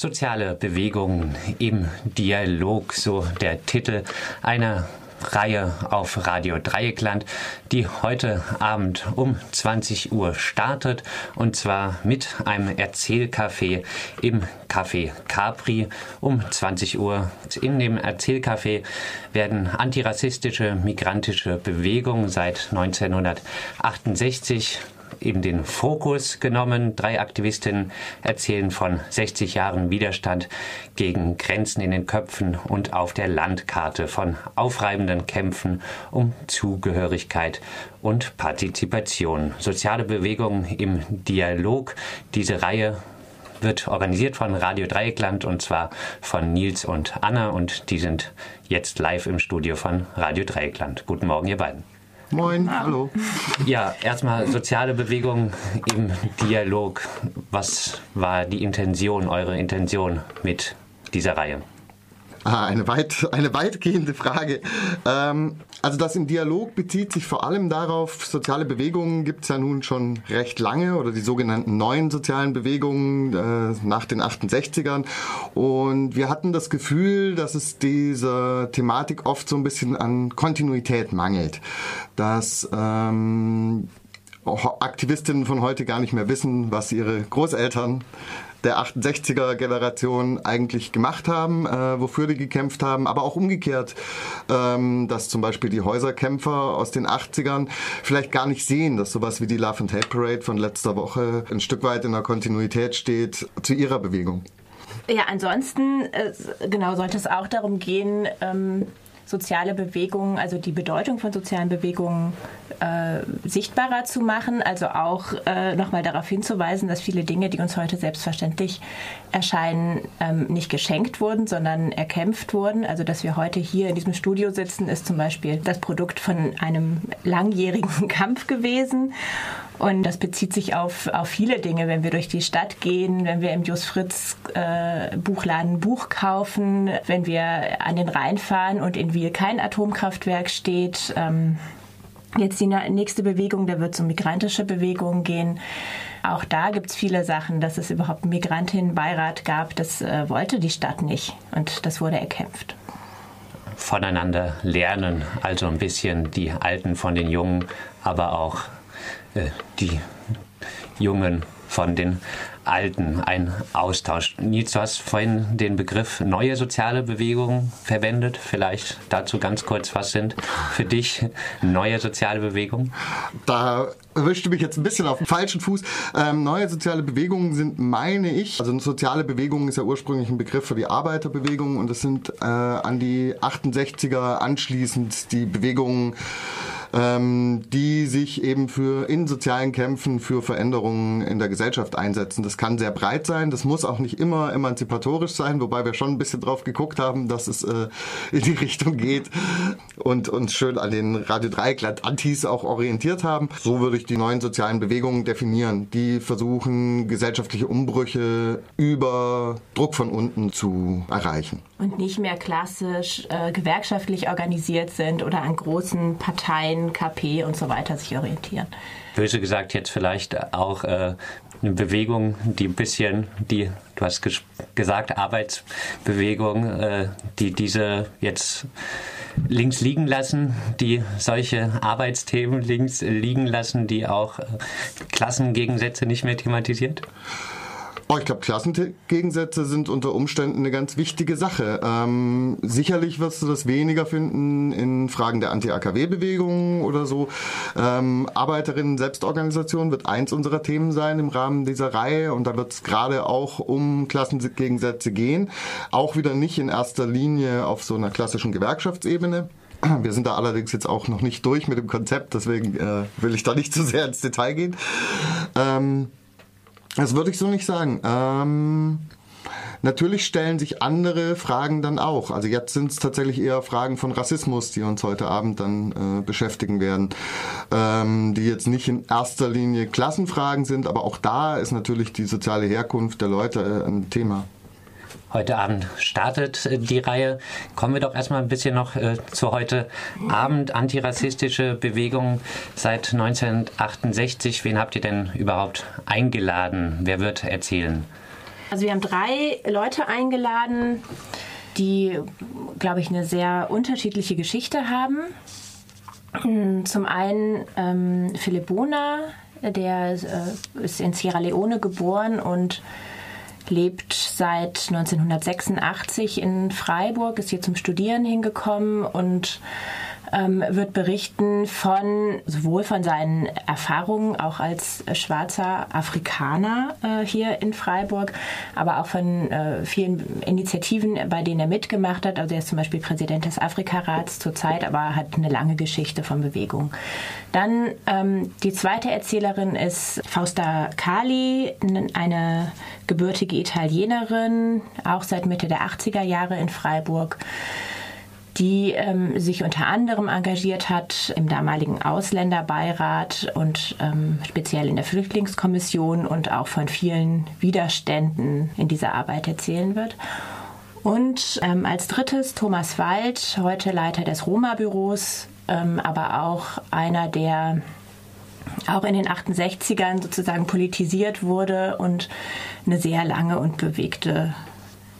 Soziale Bewegungen im Dialog, so der Titel einer Reihe auf Radio Dreieckland, die heute Abend um 20 Uhr startet und zwar mit einem Erzählcafé im Café Capri um 20 Uhr. In dem Erzählcafé werden antirassistische migrantische Bewegungen seit 1968 in den Fokus genommen. Drei Aktivistinnen erzählen von 60 Jahren Widerstand gegen Grenzen in den Köpfen und auf der Landkarte, von aufreibenden Kämpfen um Zugehörigkeit und Partizipation. Soziale Bewegungen im Dialog. Diese Reihe wird organisiert von Radio Dreieckland und zwar von Nils und Anna und die sind jetzt live im Studio von Radio Dreieckland. Guten Morgen, ihr beiden. Moin, hallo. Ja, erstmal soziale Bewegung im Dialog. Was war die Intention, eure Intention mit dieser Reihe? Ah, eine, weit, eine weitgehende Frage. Ähm, also das im Dialog bezieht sich vor allem darauf, soziale Bewegungen gibt es ja nun schon recht lange oder die sogenannten neuen sozialen Bewegungen äh, nach den 68ern. Und wir hatten das Gefühl, dass es dieser Thematik oft so ein bisschen an Kontinuität mangelt. Dass ähm, Aktivistinnen von heute gar nicht mehr wissen, was ihre Großeltern der 68er Generation eigentlich gemacht haben, äh, wofür die gekämpft haben, aber auch umgekehrt, ähm, dass zum Beispiel die Häuserkämpfer aus den 80ern vielleicht gar nicht sehen, dass sowas wie die Love and Hate Parade von letzter Woche ein Stück weit in der Kontinuität steht zu ihrer Bewegung. Ja, ansonsten äh, genau sollte es auch darum gehen, ähm, soziale Bewegungen, also die Bedeutung von sozialen Bewegungen äh, sichtbarer zu machen, also auch äh, nochmal darauf hinzuweisen, dass viele Dinge, die uns heute selbstverständlich erscheinen, ähm, nicht geschenkt wurden, sondern erkämpft wurden. Also dass wir heute hier in diesem Studio sitzen, ist zum Beispiel das Produkt von einem langjährigen Kampf gewesen. Und das bezieht sich auf, auf viele Dinge, wenn wir durch die Stadt gehen, wenn wir im Jus Fritz äh, Buchladen Buch kaufen, wenn wir an den Rhein fahren und in Wiel kein Atomkraftwerk steht. Ähm, jetzt die nächste Bewegung, da wird es um migrantische Bewegungen gehen. Auch da gibt es viele Sachen, dass es überhaupt einen Migrantinnenbeirat gab. Das äh, wollte die Stadt nicht und das wurde erkämpft voneinander lernen, also ein bisschen die Alten von den Jungen, aber auch äh, die Jungen von den Alten, ein Austausch. Nils, du hast vorhin den Begriff neue soziale Bewegungen verwendet. Vielleicht dazu ganz kurz, was sind für dich neue soziale Bewegungen? Da erwischte mich jetzt ein bisschen auf dem falschen Fuß. Ähm, neue soziale Bewegungen sind, meine ich, also eine soziale Bewegung ist ja ursprünglich ein Begriff für die Arbeiterbewegung und es sind äh, an die 68er anschließend die Bewegungen, ähm, die sich eben für in sozialen Kämpfen für Veränderungen in der Gesellschaft einsetzen. Das kann sehr breit sein, das muss auch nicht immer emanzipatorisch sein, wobei wir schon ein bisschen drauf geguckt haben, dass es äh, in die Richtung geht und uns schön an den Radio Dreieckland Antis auch orientiert haben. So würde ich die neuen sozialen Bewegungen definieren, die versuchen, gesellschaftliche Umbrüche über Druck von unten zu erreichen. Und nicht mehr klassisch äh, gewerkschaftlich organisiert sind oder an großen Parteien Vereinen, KP und so weiter sich orientieren. Böse gesagt jetzt vielleicht auch äh, eine Bewegung, die ein bisschen, die, du hast ges gesagt, Arbeitsbewegung, äh, die diese jetzt links liegen lassen, die solche Arbeitsthemen links liegen lassen, die auch äh, Klassengegensätze nicht mehr thematisiert? Oh, ich glaube, Klassengegensätze sind unter Umständen eine ganz wichtige Sache. Ähm, sicherlich wirst du das weniger finden in Fragen der Anti-AKW-Bewegung oder so. Ähm, Arbeiterinnen-Selbstorganisation wird eins unserer Themen sein im Rahmen dieser Reihe und da wird es gerade auch um Klassengegensätze gehen. Auch wieder nicht in erster Linie auf so einer klassischen Gewerkschaftsebene. Wir sind da allerdings jetzt auch noch nicht durch mit dem Konzept, deswegen äh, will ich da nicht zu sehr ins Detail gehen. Ähm, das würde ich so nicht sagen. Ähm, natürlich stellen sich andere Fragen dann auch. Also jetzt sind es tatsächlich eher Fragen von Rassismus, die uns heute Abend dann äh, beschäftigen werden, ähm, die jetzt nicht in erster Linie Klassenfragen sind, aber auch da ist natürlich die soziale Herkunft der Leute äh, ein Thema. Heute Abend startet äh, die Reihe. Kommen wir doch erstmal ein bisschen noch äh, zu heute Abend. Antirassistische Bewegung seit 1968. Wen habt ihr denn überhaupt eingeladen? Wer wird erzählen? Also wir haben drei Leute eingeladen, die, glaube ich, eine sehr unterschiedliche Geschichte haben. Zum einen ähm, Philipp Bona, der äh, ist in Sierra Leone geboren und lebt seit 1986 in Freiburg, ist hier zum Studieren hingekommen und ähm, wird berichten von sowohl von seinen Erfahrungen auch als schwarzer Afrikaner äh, hier in Freiburg, aber auch von äh, vielen Initiativen, bei denen er mitgemacht hat. Also er ist zum Beispiel Präsident des Afrikarats zurzeit, aber hat eine lange Geschichte von Bewegung. Dann ähm, die zweite Erzählerin ist Fausta Kali, eine gebürtige Italienerin, auch seit Mitte der 80er Jahre in Freiburg die ähm, sich unter anderem engagiert hat im damaligen Ausländerbeirat und ähm, speziell in der Flüchtlingskommission und auch von vielen Widerständen in dieser Arbeit erzählen wird. Und ähm, als drittes Thomas Wald, heute Leiter des Roma-Büros, ähm, aber auch einer, der auch in den 68ern sozusagen politisiert wurde und eine sehr lange und bewegte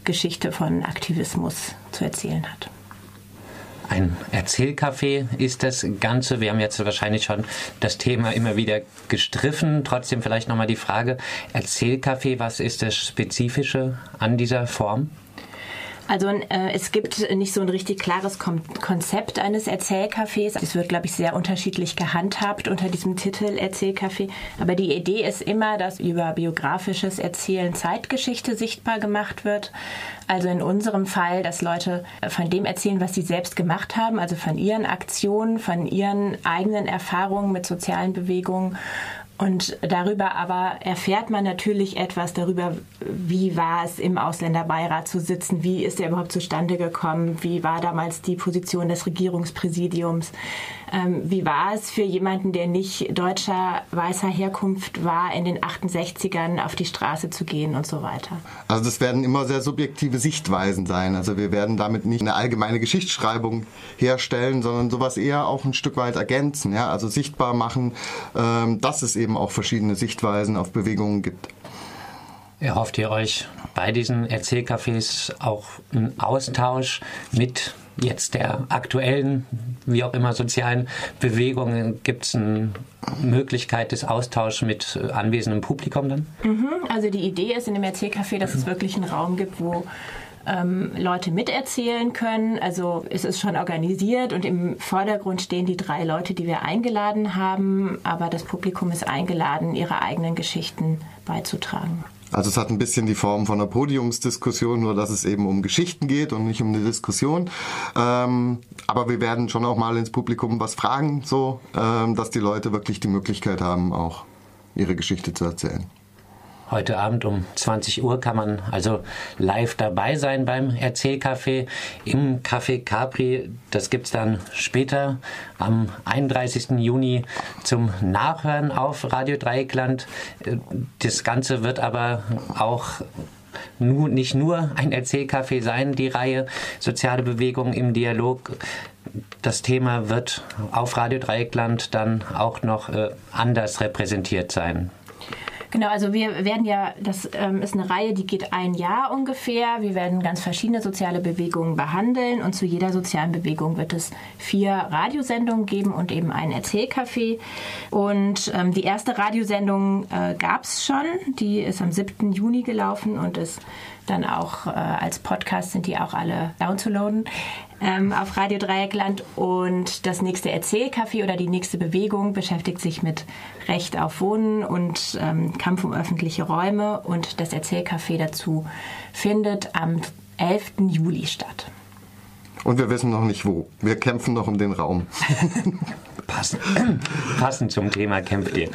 Geschichte von Aktivismus zu erzählen hat. Ein Erzählcafé ist das Ganze. Wir haben jetzt wahrscheinlich schon das Thema immer wieder gestriffen. Trotzdem vielleicht nochmal die Frage, Erzählcafé, was ist das Spezifische an dieser Form? Also äh, es gibt nicht so ein richtig klares Kom Konzept eines Erzählcafés. Es wird, glaube ich, sehr unterschiedlich gehandhabt unter diesem Titel Erzählcafé. Aber die Idee ist immer, dass über biografisches Erzählen Zeitgeschichte sichtbar gemacht wird. Also in unserem Fall, dass Leute von dem erzählen, was sie selbst gemacht haben, also von ihren Aktionen, von ihren eigenen Erfahrungen mit sozialen Bewegungen und darüber aber erfährt man natürlich etwas darüber, wie war es im Ausländerbeirat zu sitzen, wie ist er überhaupt zustande gekommen, wie war damals die Position des Regierungspräsidiums, wie war es für jemanden, der nicht deutscher weißer Herkunft war, in den 68ern auf die Straße zu gehen und so weiter. Also das werden immer sehr subjektive Sichtweisen sein. Also wir werden damit nicht eine allgemeine Geschichtsschreibung herstellen, sondern sowas eher auch ein Stück weit ergänzen. Ja? Also sichtbar machen, ähm, dass es eben auch verschiedene Sichtweisen auf Bewegungen gibt. Erhofft ihr euch bei diesen Erzählcafés auch einen Austausch mit jetzt der aktuellen, wie auch immer, sozialen Bewegungen? Gibt es eine Möglichkeit des Austauschs mit anwesendem Publikum dann? Mhm, also die Idee ist in dem Erzählcafé, dass es wirklich einen Raum gibt, wo ähm, Leute miterzählen können. Also es ist schon organisiert und im Vordergrund stehen die drei Leute, die wir eingeladen haben, aber das Publikum ist eingeladen, ihre eigenen Geschichten beizutragen. Also es hat ein bisschen die Form von einer Podiumsdiskussion, nur dass es eben um Geschichten geht und nicht um eine Diskussion. Ähm, aber wir werden schon auch mal ins Publikum was fragen, so ähm, dass die Leute wirklich die Möglichkeit haben, auch ihre Geschichte zu erzählen. Heute Abend um 20 Uhr kann man also live dabei sein beim Erzählcafé im Café Capri. Das gibt es dann später am 31. Juni zum Nachhören auf Radio Dreieckland. Das Ganze wird aber auch nur, nicht nur ein Erzählcafé sein, die Reihe Soziale Bewegung im Dialog. Das Thema wird auf Radio Dreieckland dann auch noch äh, anders repräsentiert sein. Genau, also wir werden ja, das ähm, ist eine Reihe, die geht ein Jahr ungefähr. Wir werden ganz verschiedene soziale Bewegungen behandeln und zu jeder sozialen Bewegung wird es vier Radiosendungen geben und eben ein Erzählcafé. Und ähm, die erste Radiosendung äh, gab es schon, die ist am 7. Juni gelaufen und ist dann auch äh, als Podcast sind die auch alle downzuladen ähm, auf Radio Dreieckland. Und das nächste Erzählcafé oder die nächste Bewegung beschäftigt sich mit Recht auf Wohnen und ähm, Kampf um öffentliche Räume. Und das Erzählcafé dazu findet am 11. Juli statt. Und wir wissen noch nicht wo. Wir kämpfen noch um den Raum. Passend, passend zum Thema kämpft ihr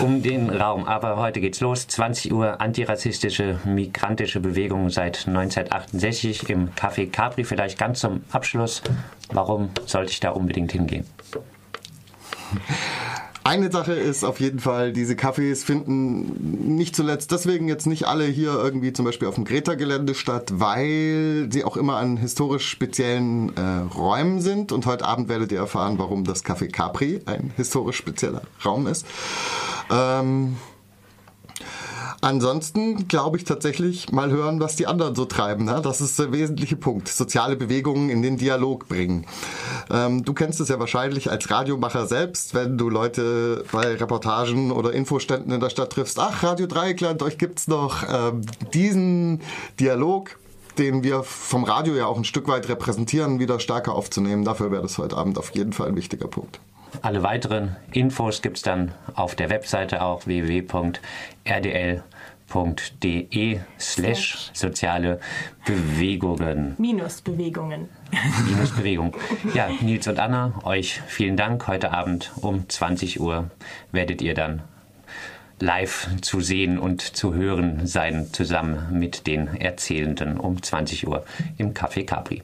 um den Raum. Aber heute geht's los. 20 Uhr antirassistische, migrantische Bewegung seit 1968 im Café Capri. Vielleicht ganz zum Abschluss. Warum sollte ich da unbedingt hingehen? Eine Sache ist auf jeden Fall, diese Cafés finden nicht zuletzt deswegen jetzt nicht alle hier irgendwie zum Beispiel auf dem Greta-Gelände statt, weil sie auch immer an historisch speziellen äh, Räumen sind. Und heute Abend werdet ihr erfahren, warum das Café Capri ein historisch spezieller Raum ist. Ähm, Ansonsten glaube ich tatsächlich mal hören, was die anderen so treiben. Ne? Das ist der wesentliche Punkt. Soziale Bewegungen in den Dialog bringen. Ähm, du kennst es ja wahrscheinlich als Radiomacher selbst, wenn du Leute bei Reportagen oder Infoständen in der Stadt triffst. Ach, Radio Dreieckland, euch gibt's noch. Ähm, diesen Dialog den wir vom Radio ja auch ein Stück weit repräsentieren, wieder stärker aufzunehmen. Dafür wäre das heute Abend auf jeden Fall ein wichtiger Punkt. Alle weiteren Infos gibt es dann auf der Webseite auch www.rdl.de slash soziale Bewegungen. Minusbewegungen. Minusbewegung. Ja, Nils und Anna, euch vielen Dank. Heute Abend um 20 Uhr werdet ihr dann live zu sehen und zu hören sein, zusammen mit den Erzählenden um 20 Uhr im Café Capri.